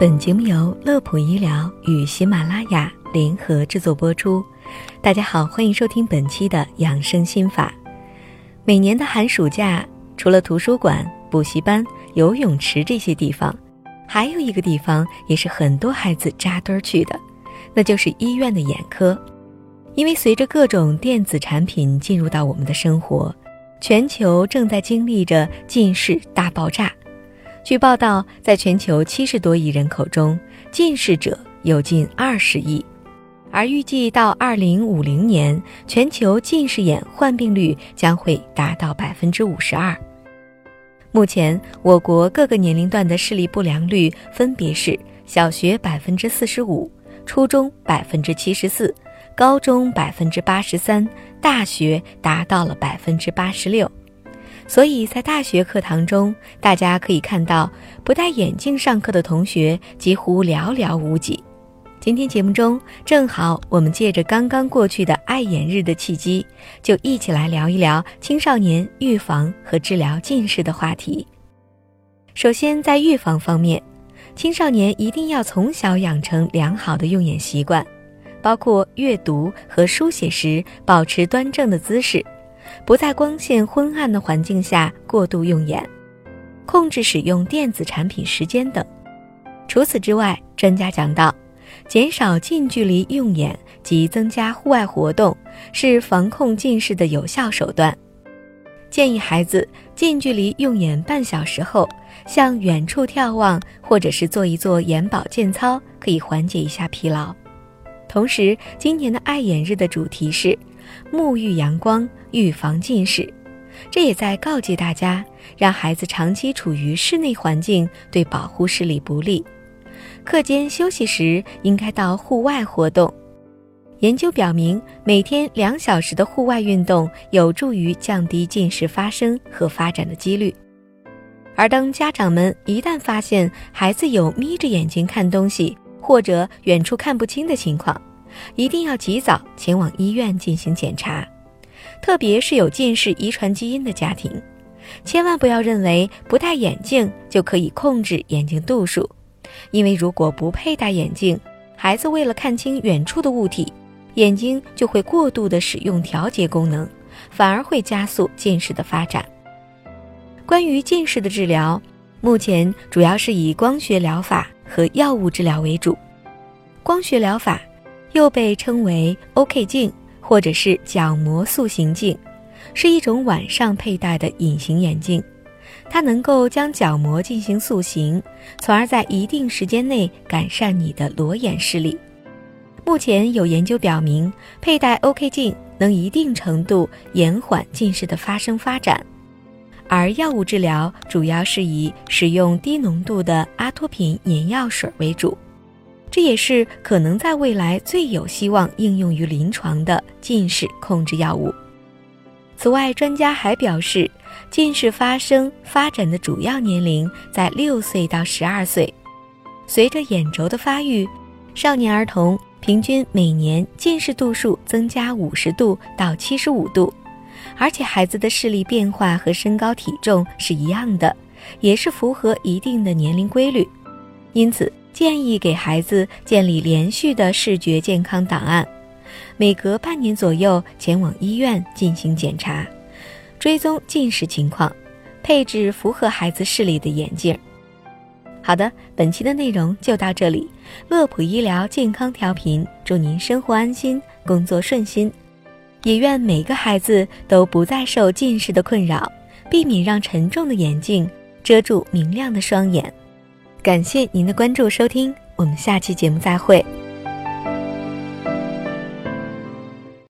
本节目由乐普医疗与喜马拉雅联合制作播出。大家好，欢迎收听本期的养生心法。每年的寒暑假，除了图书馆、补习班、游泳池这些地方，还有一个地方也是很多孩子扎堆儿去的，那就是医院的眼科。因为随着各种电子产品进入到我们的生活，全球正在经历着近视大爆炸。据报道，在全球七十多亿人口中，近视者有近二十亿，而预计到二零五零年，全球近视眼患病率将会达到百分之五十二。目前，我国各个年龄段的视力不良率分别是：小学百分之四十五，初中百分之七十四，高中百分之八十三，大学达到了百分之八十六。所以在大学课堂中，大家可以看到不戴眼镜上课的同学几乎寥寥无几。今天节目中，正好我们借着刚刚过去的爱眼日的契机，就一起来聊一聊青少年预防和治疗近视的话题。首先，在预防方面，青少年一定要从小养成良好的用眼习惯，包括阅读和书写时保持端正的姿势。不在光线昏暗的环境下过度用眼，控制使用电子产品时间等。除此之外，专家讲到，减少近距离用眼及增加户外活动是防控近视的有效手段。建议孩子近距离用眼半小时后，向远处眺望，或者是做一做眼保健操，可以缓解一下疲劳。同时，今年的爱眼日的主题是。沐浴阳光，预防近视，这也在告诫大家，让孩子长期处于室内环境对保护视力不利。课间休息时应该到户外活动。研究表明，每天两小时的户外运动有助于降低近视发生和发展的几率。而当家长们一旦发现孩子有眯着眼睛看东西，或者远处看不清的情况，一定要及早前往医院进行检查，特别是有近视遗传基因的家庭，千万不要认为不戴眼镜就可以控制眼睛度数，因为如果不佩戴眼镜，孩子为了看清远处的物体，眼睛就会过度的使用调节功能，反而会加速近视的发展。关于近视的治疗，目前主要是以光学疗法和药物治疗为主，光学疗法。又被称为 OK 镜或者是角膜塑形镜，是一种晚上佩戴的隐形眼镜，它能够将角膜进行塑形，从而在一定时间内改善你的裸眼视力。目前有研究表明，佩戴 OK 镜能一定程度延缓近视的发生发展，而药物治疗主要是以使用低浓度的阿托品眼药水为主。这也是可能在未来最有希望应用于临床的近视控制药物。此外，专家还表示，近视发生发展的主要年龄在六岁到十二岁。随着眼轴的发育，少年儿童平均每年近视度数增加五十度到七十五度，而且孩子的视力变化和身高体重是一样的，也是符合一定的年龄规律。因此。建议给孩子建立连续的视觉健康档案，每隔半年左右前往医院进行检查，追踪近视情况，配置符合孩子视力的眼镜。好的，本期的内容就到这里。乐普医疗健康调频，祝您生活安心，工作顺心，也愿每个孩子都不再受近视的困扰，避免让沉重的眼镜遮住明亮的双眼。感谢您的关注收听，我们下期节目再会。